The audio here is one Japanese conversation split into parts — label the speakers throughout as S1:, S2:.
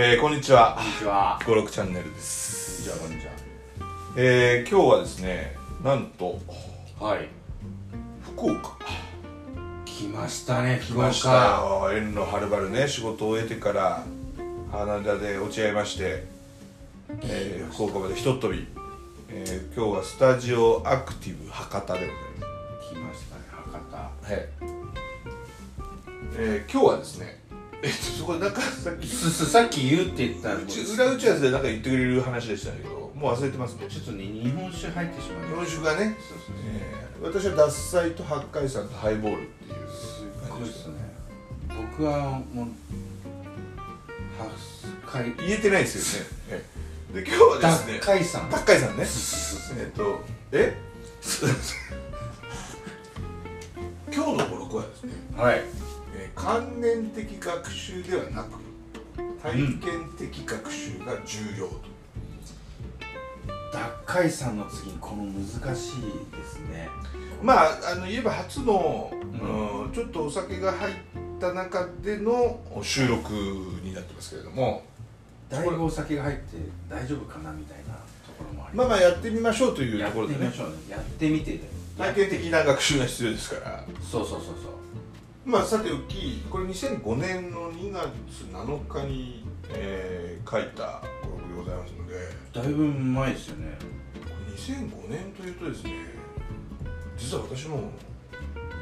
S1: えー、こんにちは。
S2: こんにちは。
S1: 五六チャンネルです。
S2: じゃあ、こんにち
S1: えー、今日はですねなんと
S2: は。はい。
S1: 福岡。
S2: 来ましたね、福
S1: 来ましたよ。遠路はるばるね仕事を終えてから羽田で落ち合いまして、えー、福岡までひとっ飛び、えー、今日はスタジオアクティブ博多でございます。
S2: 来ましたね、博多。
S1: はい、えー、今日はですねえそこでなんかさっき
S2: すすさっき言うって言ったら、
S1: うち裏打ち合わせでなんか言ってくれる話でしたけどもう忘れてますね。
S2: ちょっとね、日本酒入ってしまい
S1: 日本酒がね、
S2: そうそう
S1: えー、私は獺祭と八海山とハイボールっていう。
S2: た。すごいですね。僕はもう、八回、
S1: 言えてないですよね、ええ。で今日はですね
S2: 脱海さん。
S1: 八海山ね。えっとえ？今日の語録はですね、
S2: はい。
S1: えー観念的学習ではなく体験的学習が重要と、
S2: 脱海さんの次にこの難しいですね。
S1: まああの言えば初の、
S2: うん
S1: うんちょっとお酒が入った中での収録になってますけれども
S2: だいぶお酒が入って大丈夫かなみたいなところもあり
S1: まあまあやってみましょうというところでね
S2: みましょうね。やってみて。
S1: 体験的な学習が必要ですから
S2: そうそうそうそう。
S1: まあさておきこれ2005年の2月7日に、えー書いた語録でございますので。
S2: だいぶ前ですよね。
S1: これ2005年というとですね実は私も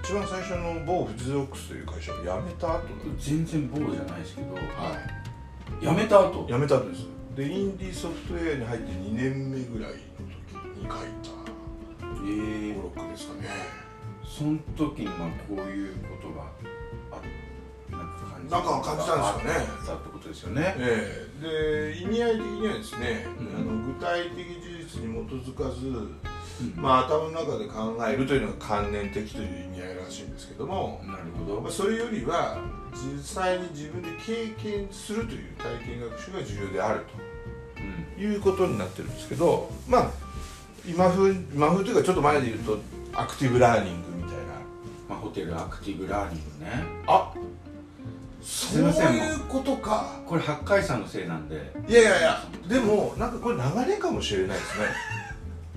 S1: 一番最初の某フジロックスという会社を辞めた後
S2: 全然ボーじゃないですけど、
S1: は
S2: やめた後。
S1: い辞めた後です。でインディーソフトウェアに入って2年目ぐらいの時に書いた
S2: えー。
S1: 語録ですかね
S2: その時にまあこういうことがあなんか感じ
S1: なんか感じたんですよね。
S2: あってことですよね。
S1: ええ。で意味合い的にはですね、
S2: うん。
S1: あの具体的事実に基づかず、
S2: うん。
S1: まあ、頭の中で考えるというのが観念的という意味合いらしいんですけども、
S2: なるほど。
S1: まあ、それよりは実際に自分で経験するという体験学習が重要である
S2: うん。
S1: ということになってるんですけどまあ今風今風というかちょっと前で言うとアクティブラーニング
S2: まあ、ホテルアクティブラーニングね。
S1: あそう
S2: いません
S1: いうことか。
S2: これ八海山のせいなんで。
S1: いやいやいやでもなんかこれ流れかもしれないですね。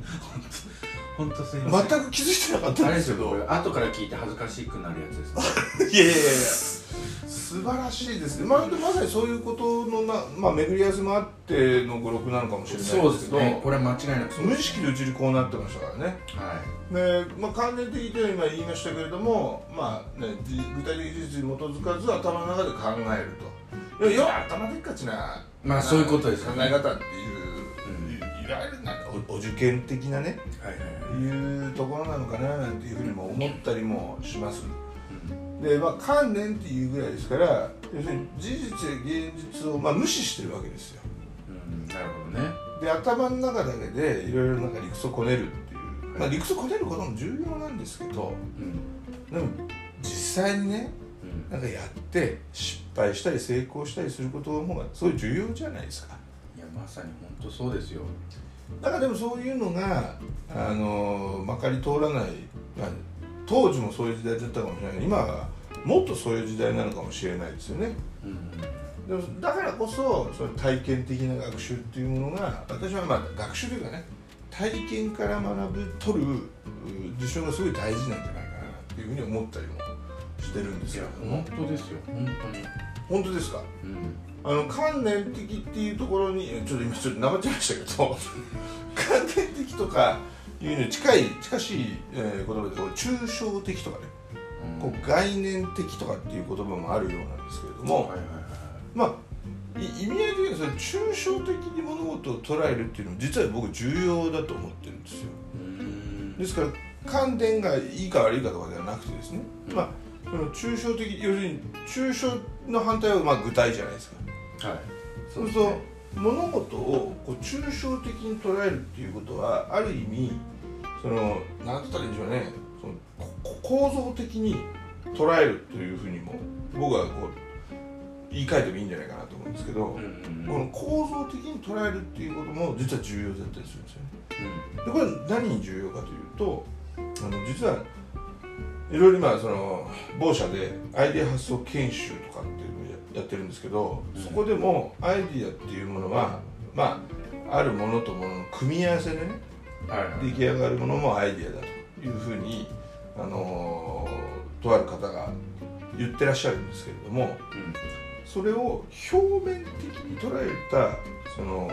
S2: 本当すいません。
S1: 全く気づいてなかった
S2: あ
S1: んですけど。
S2: れですよこれ後から聞いて恥ずかしくなるやつです
S1: いやいやいや素晴らしいですね、まあ、でまさにそういうことのな、まあ、巡り合わせもあっての語録なのかもしれない
S2: そうですす
S1: でけど
S2: ね。これは間違いなくそう
S1: 無意
S2: です
S1: 識でうちにこうなってましたからね。
S2: は
S1: で、まあ、関連的というのは今言いましたけれども、まあね、じ具体的事実に基づかず頭の中で考えると。いや要は頭でっかちな、
S2: まあそういうことですよね。
S1: 考え方っていう、
S2: うん
S1: いいわゆるなんかおお受験的なね
S2: いはいはいはい。
S1: いうところなのかななんていうふうにも思ったりもします。
S2: うん
S1: でまあ観念っていうぐらいですから要するに事実や現実を、まあ、無視してるわけですよ。
S2: うんなるほどね。
S1: で頭の中だけでいろいろなんか理屈をこねるっていう、まあ、理屈をこねることも重要なんですけど
S2: うん。
S1: でも実際にね
S2: うん。
S1: なんかやって失敗したり成功したりすることの方がすごい重要じゃないですか。
S2: いやまさに本当そうですよ。
S1: だからでもそういうのがあのまかり通らない、まあ、当時もそういう時代だったかもしれないけど今はもっとそういう時代なのかもしれないですよね。
S2: うん。
S1: でもだからこそその体験的な学習っていうものが私はまあ学習というかね体験から学ぶ取るう事象がすごい大事なんじゃないかなっていうふうに思ったりもしてるんです
S2: いや
S1: けども
S2: 本当ですよ。本当に。
S1: 本当ですか？
S2: うん。
S1: あの観念的っていうところにちょっと今ちょっとなまっちゃいましたけど 観念的とかいうのに近い近しい、えー言葉でこう抽象的とかね、こう概念的とかっていう言葉もあるようなんですけれども、
S2: はいはいはい。
S1: まあい意味合い的にはそれ抽象的に物事を捉えるっていうのも実は僕重要だと思ってるんですよ。
S2: うん。
S1: ですから観点がいいか悪いかとかではなくてですね、
S2: うん。
S1: まあその抽象的要するに抽象の反対はまあ具体じゃないですか。
S2: はい。
S1: そうすると物事をこう抽象的に捉えるっていうことはある意味その何て言ったらいいんでしょうね。そのこ構造的に捉えるというふうにも僕はこう言い換えてもいいんじゃないかなと思うんですけど、この構造的に捉えるっていうことも実は重要だったりするんですよね。
S2: うん。
S1: でこれは何に重要かというとあの実はいろいろ今その某社でアイデア発想研修とかってやってるんですけど、
S2: うん。
S1: そこでもアイディアっていうものはまああるものとものの組み合わせでね
S2: はいはい。
S1: 出来上がるものもアイディアだというふうに、あのーとある方が言ってらっしゃるんですけれどもそれを表面的に捉えたその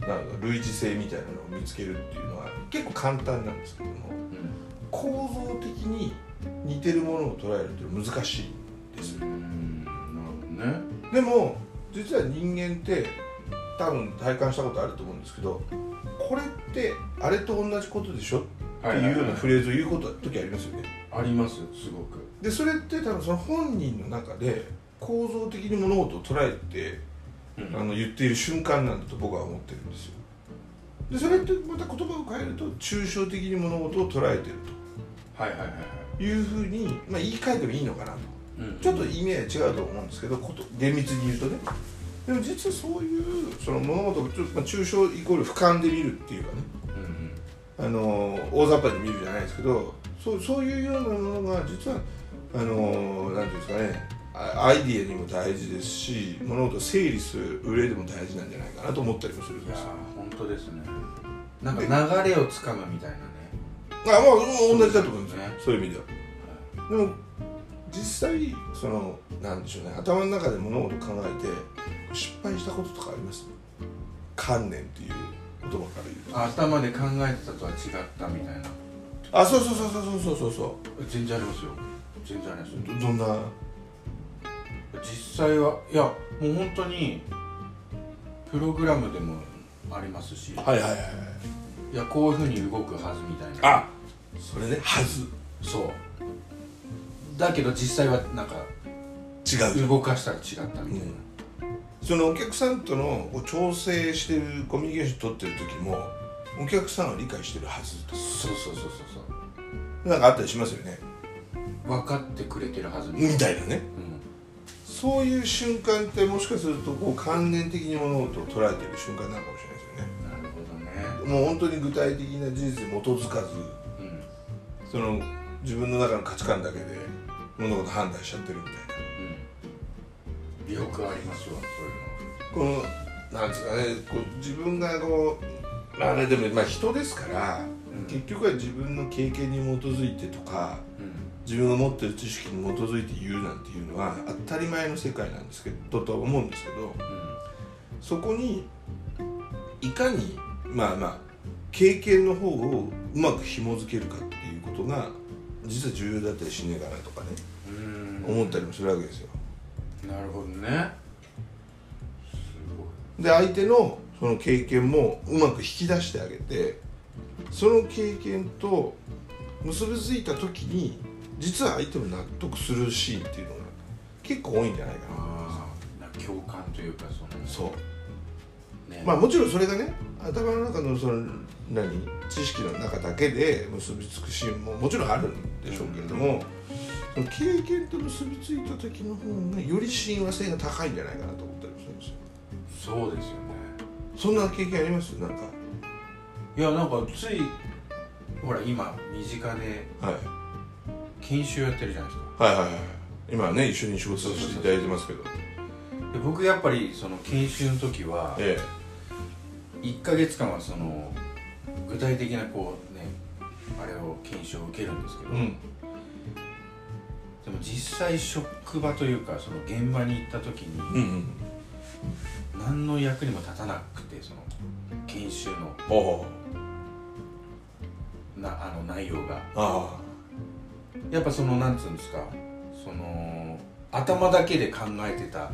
S1: なんだ類似性みたいなのを見つけるっていうのは結構簡単なんですけれども
S2: うん。
S1: 構造的に似てるものを捉えるっていうのは難しいんです
S2: ね。
S1: でも実は人間って多分体感したことあると思うんですけどこれってあれと同じことでしょ？っていうようなフレーズを言うこと時ありますよね。
S2: ありますすごく。
S1: でそれって多分その本人の中で構造的に物事を捉えてあの言っている瞬間なんだと僕は思ってるんですよ。でそれってまた言葉を変えると抽象的に物事を捉えてる
S2: はいはいはいはい。
S1: というふうに、まあ、言い換えてもいいのかなと。
S2: うん
S1: ちょっと意味合い違うと思うんですけどこと厳密に言うとね。でも実はそういうその物事をちょっと、まあ、抽象イコール俯瞰で見るっていうかね。
S2: うんうん。
S1: あの大雑把に見るじゃないですけどそうそういうようなものが実はあのなんていうんですかね。あアイディアにも大事ですし物事を整理する上でも大事なんじゃないかなと思ったりもするんですよ。
S2: ー本当ですね。なんか流れをつかむみたいなね。
S1: あまあ同じだと思うんですよ、
S2: ね。
S1: そういう意味では。でも実際そのなんでしょうね頭の中で物事を考えて失敗したこととかあります？観念っていう言葉から言うと。
S2: 頭で考えてたとは違ったみたいな。
S1: あそうそうそうそうそうそうそう。そ
S2: 全然ありますよ。全然あります。よ
S1: うどどんな？
S2: 実際はいやもう本当にプログラムでもありますし。
S1: はいはいはいはい。
S2: いやこういうふうに動くはずみたいな。
S1: あそれねはず。
S2: そうだけど実際はなんか
S1: 違う
S2: 動かしたら違ったみたいな、
S1: そのお客さんとの調整してるコミュニケーション取ってる時もお客さんは理解してるはずと
S2: そうそうそうそう
S1: なんかあったりしますよね。
S2: そう分かってくれてるはずみたいな、
S1: ね。
S2: うん。
S1: そういう瞬間ってもしかするとこう関連的に物事を捉えている瞬間なのかもしれないですよね。
S2: なるほどね。
S1: もう本当に具体的な事実に基づかず。
S2: うん。
S1: その自分の中の価値観だけで物事判断しちゃってるみたい
S2: うん。よくありますわそういうの。
S1: なこのなんですかねこう自分がこうまあねでもまあ人ですから、
S2: うん。
S1: 結局は自分の経験に基づいてとか
S2: うん。
S1: 自分が持ってる知識に基づいて言うなんていうのは当たり前の世界なんですけどとは思うんですけどそこにいかにまあまあ経験の方をうまく紐づけるかっていうことが実は重要だったりしねえかなとかね。
S2: うん
S1: 思ったりもするわけですよ。
S2: なるほどね。すごい。
S1: で相手のその経験もうまく引き出してあげてその経験と結びついた時に実は相手も納得するシーンっていうのが結構多いんじゃないかな。と思います
S2: あ共感というかその
S1: そう。
S2: ね。
S1: まあもちろんそれがね頭の中のその何？知識の中だけで結びつくシーンももちろんあるんでしょうけれども、その経験と結びついた時の方がより親和性が高いんじゃないかなと思ったりもするんですよ。
S2: そうですよね。
S1: そんな経験あります？なんか。
S2: いやなんかついほら今身近で
S1: はい。
S2: 研修やってるじゃないですか。
S1: はいはいはい。今はね一緒に仕事させていただいてますけど。
S2: で僕やっぱりその研修の時は
S1: え
S2: 1ヶ月間はその具体的なこうねあれを研修を受けるんですけど、
S1: えうん。
S2: でも実際職場というかその現場に行った時に
S1: うんうん。
S2: 何の役にも立たなくてその研修の。なあの内容が。
S1: あ
S2: やっぱそのなんつうんですかその頭だけで考えてた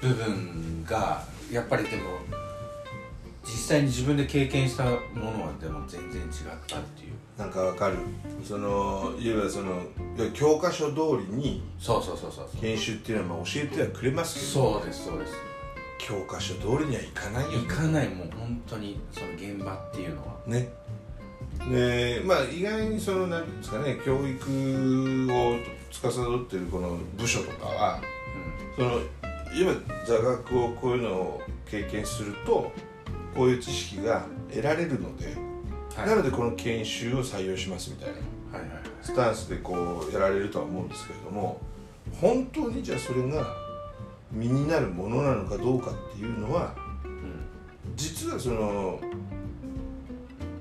S2: 部分がやっぱりでも実際に自分で経験したものはでも全然違ったっていう。
S1: なんかわかる。そのいわゆる教科書通りに
S2: そうそうそうそう
S1: 研修っていうのはまあ教えてはくれますけど
S2: そうですそうです。
S1: 教科書通りにはいかないよ
S2: 行かないもう本当にその現場っていうのは。
S1: ね。でまあ意外にその何ていうんですかね教育を司っているこの部署とかはその今座学をこういうのを経験するとこういう知識が得られるので、
S2: はい。
S1: なのでこの研修を採用しますみたいな
S2: はいはいはい。
S1: スタンスでこうやられるとは思うんですけれども本当にじゃあそれが身になるものなのかどうかっていうのは
S2: うん。
S1: 実はその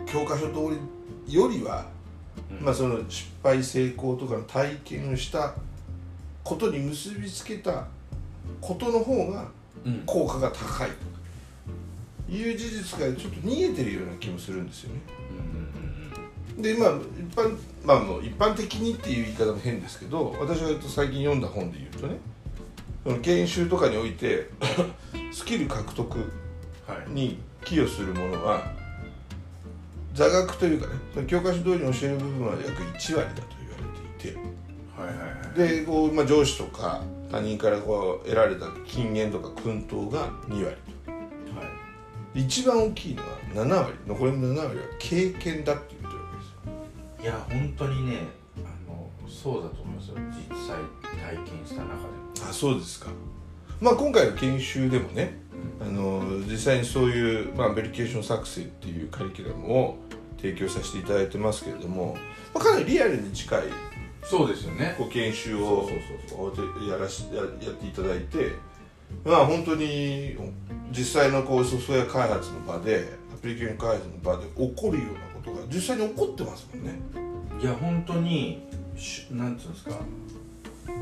S1: 教科書通りよりは、
S2: うん。
S1: まあ、その失敗成功とかの体験をしたことに結びつけたことの方が
S2: うん。
S1: 効果が高いという事実がちょっと逃げてるような気もするんですよね。
S2: うん
S1: でまあ一般まあもう一般的にっていう言い方も変ですけど私が最近読んだ本で言うとねその研修とかにおいて スキル獲得
S2: はい。
S1: に寄与するものは座学というかねその教科書通りに教える部分は約1割だと言われていて。
S2: はいはいはい。
S1: でこう、まあ、上司とか他人からこう得られた金言とか薫陶が2割。
S2: はい
S1: 一番大きいのは7割残りの7割は経験だって言ってるわけですよ。
S2: いや本当にねあのそうだと思いますよ。実際体験した中で
S1: あそうですか。まあ今回の研修でもねあの実際にそういう、まあ、ベリケーション作成っていうカリキュラムを提供させていただいてますけれども、まあ、かなりリアルに近い
S2: そうですよね。
S1: こう研修をやらしややっていただいてまあ本当に実際のこうソフトウェア開発の場でアプリケーション開発の場で起こるようなことが実際に起こってますもんね。
S2: いや本当にしなんていうんですか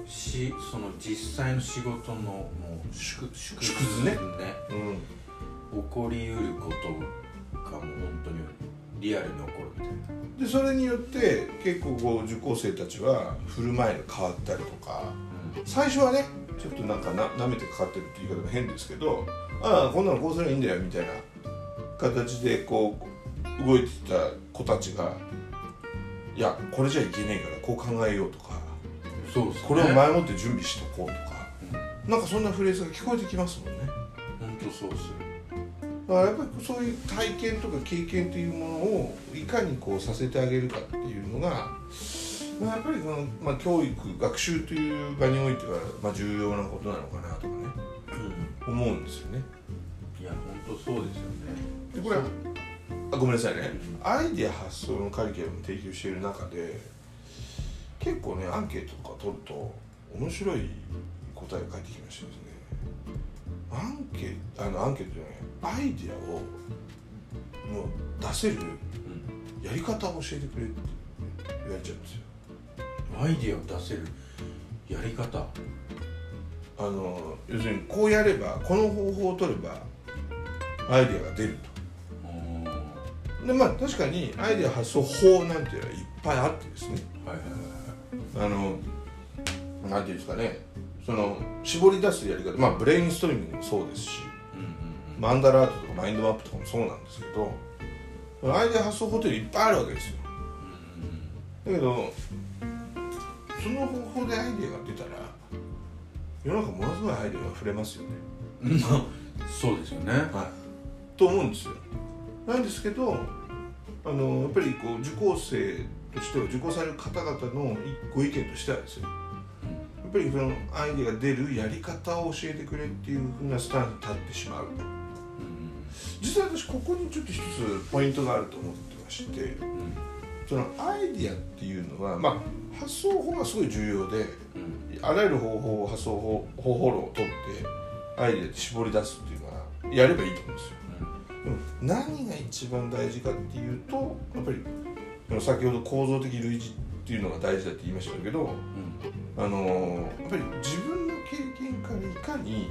S2: しその実際の仕事のもう縮縮
S1: 縮図ね。
S2: ね
S1: うん。
S2: 起こりうることがもう本当にリアルに起こるみたいな。
S1: でそれによって結構こう受講生たちは振る舞いが変わったりとか。最初はねちょっとなんかな舐めてかかってるっていう言い方も変ですけどああこんなのこうすればいいんだよみたいな形でこう動いてた子たちがいやこれじゃいけねえからこう考えようとか
S2: そうですね。
S1: これを前もって準備しとこうとかなんかそんなフレーズが聞こえてきますもんね。
S2: 本当そうですよ。
S1: だからやっぱりそういう体験とか経験というものをいかにこうさせてあげるかっていうのが、まあ、やっぱりその、まあ、教育学習という場においては、まあ、重要なことなのかなとかね。思うんですよね。
S2: いや本当そうですよね。
S1: でこれあごめんなさいね。アイデア発想のカリキュラムを提供している中で結構ねアンケートとか取ると面白い答えが返ってきましてですね。アンケあのアンケートじゃないアイデアをもう出せるやり方を教えてくれって言われちゃうんですよ
S2: アイディアを出せるやり方。
S1: あの要するにこうやればこの方法を取ればアイデアが出る
S2: うん。はい
S1: とでまあ確かにアイデア発想法なんていうのはいっぱいあってですね。
S2: はいはい
S1: あのなんていうんですかね。その絞り出すやり方。まあブレインストリーミングもそうですし
S2: うんうん
S1: マンダラートとかマインドマップとかもそうなんですけどアイデア発想法っていっぱいあるわけですよ。だけどその方法でアイデアが出たら世の中ものすごいアイデアが溢れますよね。
S2: そうですよね。
S1: はい、と思うんですよ。なんですけどあのやっぱりこう受講生としては受講される方々のご意見としてはですねやっぱりそのアイデアが出るやり方を教えてくれっていうふうなスタンスに立ってしまう。
S2: うん。
S1: 実は私ここにちょっと一つポイントがあると思ってまして
S2: うん
S1: そのアイデアっていうのはまあ発想法がすごい重要で
S2: うん。
S1: あらゆる方法発想法方法論を取ってアイデアで絞り出すっていうのはやればいいと思うんですよ。でも何が一番大事かっていうとやっぱり先ほど構造的類似っていうのが大事だって言いましたけどあのやっぱり自分の経験からいかに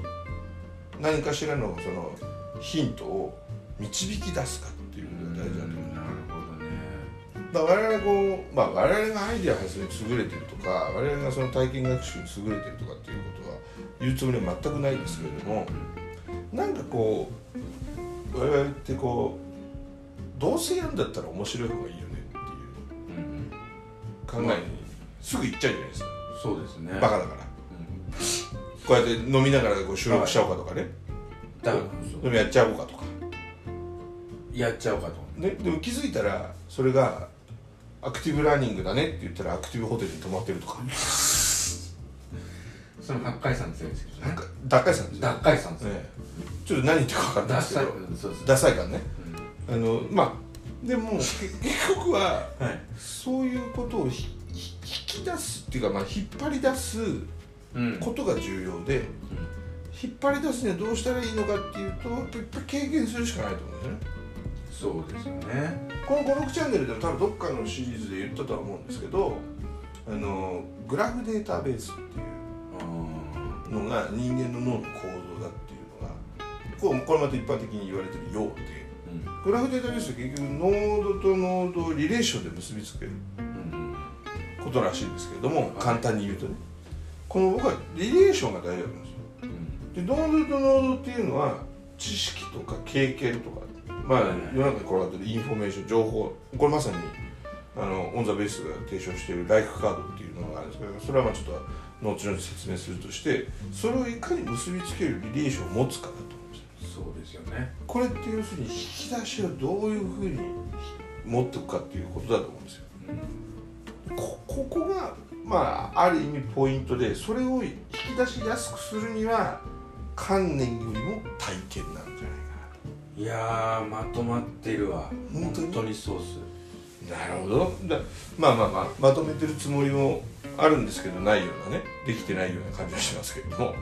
S1: 何かしらのそのヒントを導き出すかだ我々がこう、まあ、我々がアイデア発想に優れてるとか我々がその体験学習に優れてるとかっていうことは言うつもりは全くないですけれどもなんかこう我々ってこうどうせやるんだったら面白い方がいいよねっていう考えにすぐ行っちゃうじゃないですか。
S2: そうですね。
S1: バカだから。
S2: うん。
S1: こうやって飲みながらこう収録しちゃおうかとかね。
S2: だから
S1: でもやっちゃおうかとか、
S2: やっちゃおうかと
S1: ね、でも気づいたらそれがアクティブラーニングだねって言ったらアクティブホテルに泊まってるとか。
S2: その八海山のせいですけどね
S1: 脱会さんですよ。
S2: 脱海山ですね
S1: ねちょっと何言ってるか分かんないですけど。ダサいからね。あのまあでもけ 結局は
S2: はい。
S1: そういうことを引き出すっていうか、まあ、引っ張り出す
S2: うん。
S1: ことが重要で、引っ張り出すにはどうしたらいいのかっていうとやっぱり経験するしかないと思うんですよね
S2: そうですよね。
S1: この「56チャンネル」でも多分どっかのシリーズで言ったとは思うんですけどあのグラフデータベースっていうのが人間の脳の構造だっていうのがこうこれまた一般的に言われてるようでグラフデータベースって結局ノードとノードをリレーションで結びつける
S2: うん
S1: ことらしいんですけれども、
S2: い
S1: 簡単に言うとね。この僕はリレーションが大事なんですよ。
S2: うん。
S1: でノードとノードっていうのは知識とか経験とかまあ世の中に転がってるインフォメーション情報これまさにあのオン・ザ・ベースが提唱しているライフカードっていうのがあるんですけどそれはまあちょっと後々説明するとしてそれをいかに結びつけるリレーションを持つかだと思うんですよ。
S2: そうですよね。
S1: これって要するに引き出しをどういうふうに持っていくかっていうことだと思うんですよ。こここがまあある意味ポイントでそれを引き出しやすくするには観念よりも体験なんじゃない
S2: やーまとまってるわ。
S1: 本当に？
S2: 本当にそうっす。
S1: ななるほど。だまあまあまあまとめてるつもりもあるんですけどないようなねできてないような感じがしますけれども。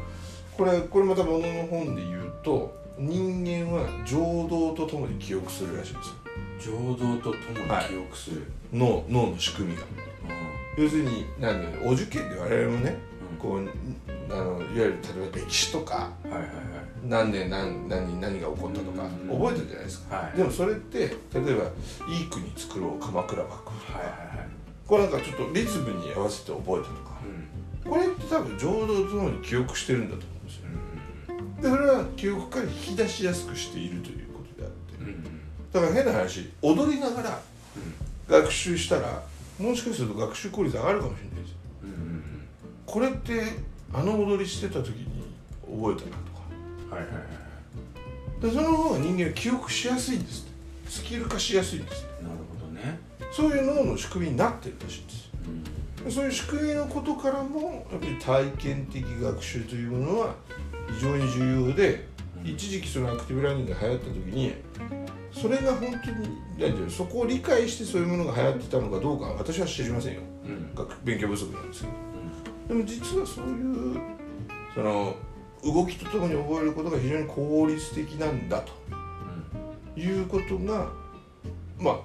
S1: これこれまたものの本で言うと人間は情動とともに記憶するらしいですよ。
S2: 情動とともに記憶する、
S1: 脳脳の仕組みが。要するになんだろうお受験で我々もねこうあのいわゆる例えば歴史とか
S2: うん、はいはい
S1: 何年何何に何が起こったとか
S2: うん。
S1: 覚えてるじゃないですか。
S2: はい。はい
S1: でもそれって例えば「いい国作ろう鎌倉幕府」とか、
S2: はいはいはい。
S1: これなんかちょっとリズムに合わせて覚えたとか。
S2: うん。
S1: これって多分情動とともに記憶してるんだと思うんですよでそれは記憶から引き出しやすくしているということであって。
S2: うんうん。
S1: だから変な話踊りながら学習したらもしかすると学習効率上がるかもしれないですよ。
S2: うんうん
S1: これってあの踊りしてた時に覚えたな
S2: はいはいはい
S1: でその方が人間は記憶しやすいんですって。スキル化しやすいんですって。
S2: なるほどね。
S1: そういう脳の仕組みになってるらしいんです。
S2: うん。
S1: でそういう仕組みのことからもやっぱり体験的学習というものは非常に重要で
S2: うん。
S1: 一時期そのアクティブラーニングが流行った時にそれが本当に何ていうのそこを理解してそういうものが流行ってたのかどうかは私は知りませんよ。
S2: うん。
S1: 学勉強不足なんですけど。でも実はそういうその動きとともに覚えることが非常に効率的なんだと。いうことがまあ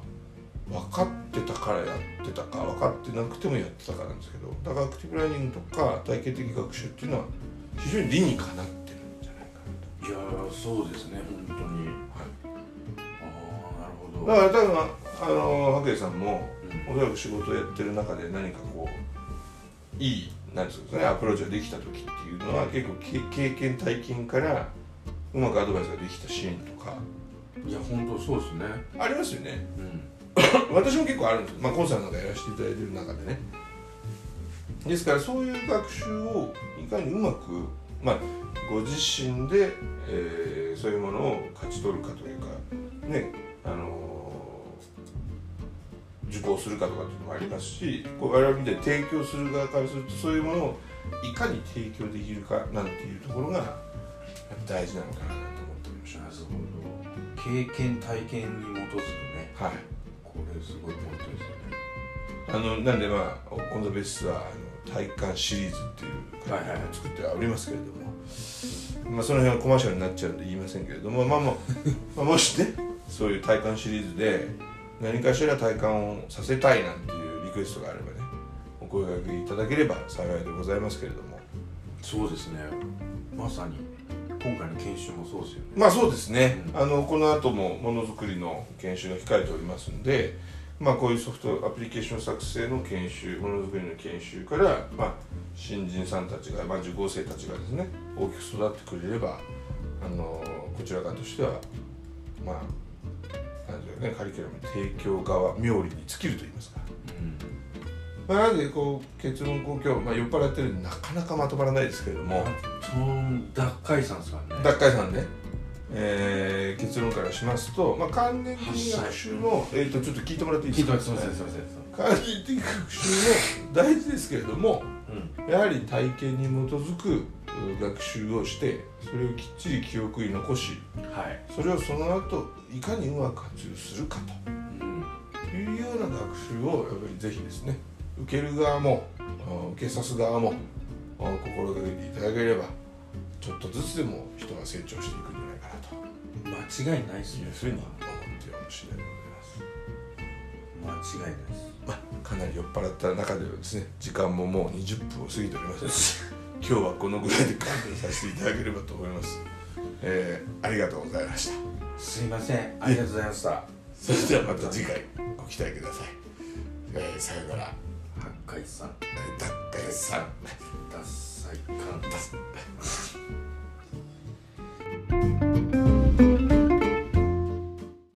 S1: 分かってたからやってたか分かってなくてもやってたかなんですけどだからアクティブラーニングとか体験的学習っていうのは非常に理にかなってるんじゃないか
S2: いやーそうですね本当に。
S1: な
S2: ああなるほ
S1: と、はい、
S2: ど。
S1: だから多分あの白衣さんも
S2: うん。
S1: おそらく仕事をやってる中で何かこういいなんですかねアプローチができた時っていうのは結構け経験体験からうまくアドバイスができたシーンとか。
S2: いや本当そうですね。
S1: ありますよね。
S2: うん。
S1: 私も結構あるんですまあコンサートなんかやらせていただいてる中でね。ですからそういう学習をいかにうまくまあご自身で、えーそういうものを勝ち取るかというかねあのー受講するかとかっていうのもありますしこう我々みたいに提供する側からするとそういうものをいかに提供できるかなんていうところが大事なのかなと思っておりまし
S2: なるほど経験体験に基づくね
S1: た。はい。
S2: これすごいポイントですよね。
S1: あのなんでまあオン・ザ・ベースはあの体感シリーズっていう
S2: はいはいはい。
S1: 作ってはおりますけれども、まあ、その辺はコマーシャルになっちゃうんで言いませんけれども、まあまあ、まあもしねそういう体感シリーズで何かしら体感をさせたいなんていうリクエストがあればねお声掛けいただければ幸いでございますけれども。
S2: そうですね。まさに今回の研修もそうですよね。
S1: まあそうですね、
S2: うん。
S1: あのこの後もものづくりの研修が控えておりますんで、まあ、こういうソフトアプリケーション作成の研修ものづくりの研修から、まあ、新人さんたちが、まあ、受講生たちがですね大きく育ってくれればあのこちら側としてはまあねカリキュラム提供側冥利に尽きると言いますか。まあ、なのでこう結論こう今日、まあ、酔っ払ってるんでなかなかまとまらないですけれども、
S2: その脱会さんですからね。
S1: 脱会さんね、えー結論からしますと、まあ、関連的学習も、えー、とちょっと聞いてもらっていいですか？
S2: 聞いてますすいませんすいません。
S1: 関連的学習も大事ですけれども
S2: うん。
S1: やはり体験に基づくう学習をしてそれをきっちり記憶に残し
S2: はい。
S1: それをその後いかにうまく活用するか
S2: うん
S1: と。いうような学習をやっぱりぜひですね受ける側もあ受けさす側も心がけていただければちょっとずつでも人が成長していくんじゃないかなと。
S2: 間違いないです
S1: いうふうに思っておる次第でございます。
S2: 間違いないです。
S1: まあ、かなり酔っ払った中ではですね時間ももう20分を過ぎております今日はこのぐらいで勘弁させていただければと思います、えーありがとうございました。
S2: すいません。ありがとうございました。
S1: それではまた次回ご期待ください、えーさよなら。
S2: 八海さん
S1: 脱会さん
S2: ダッサイカン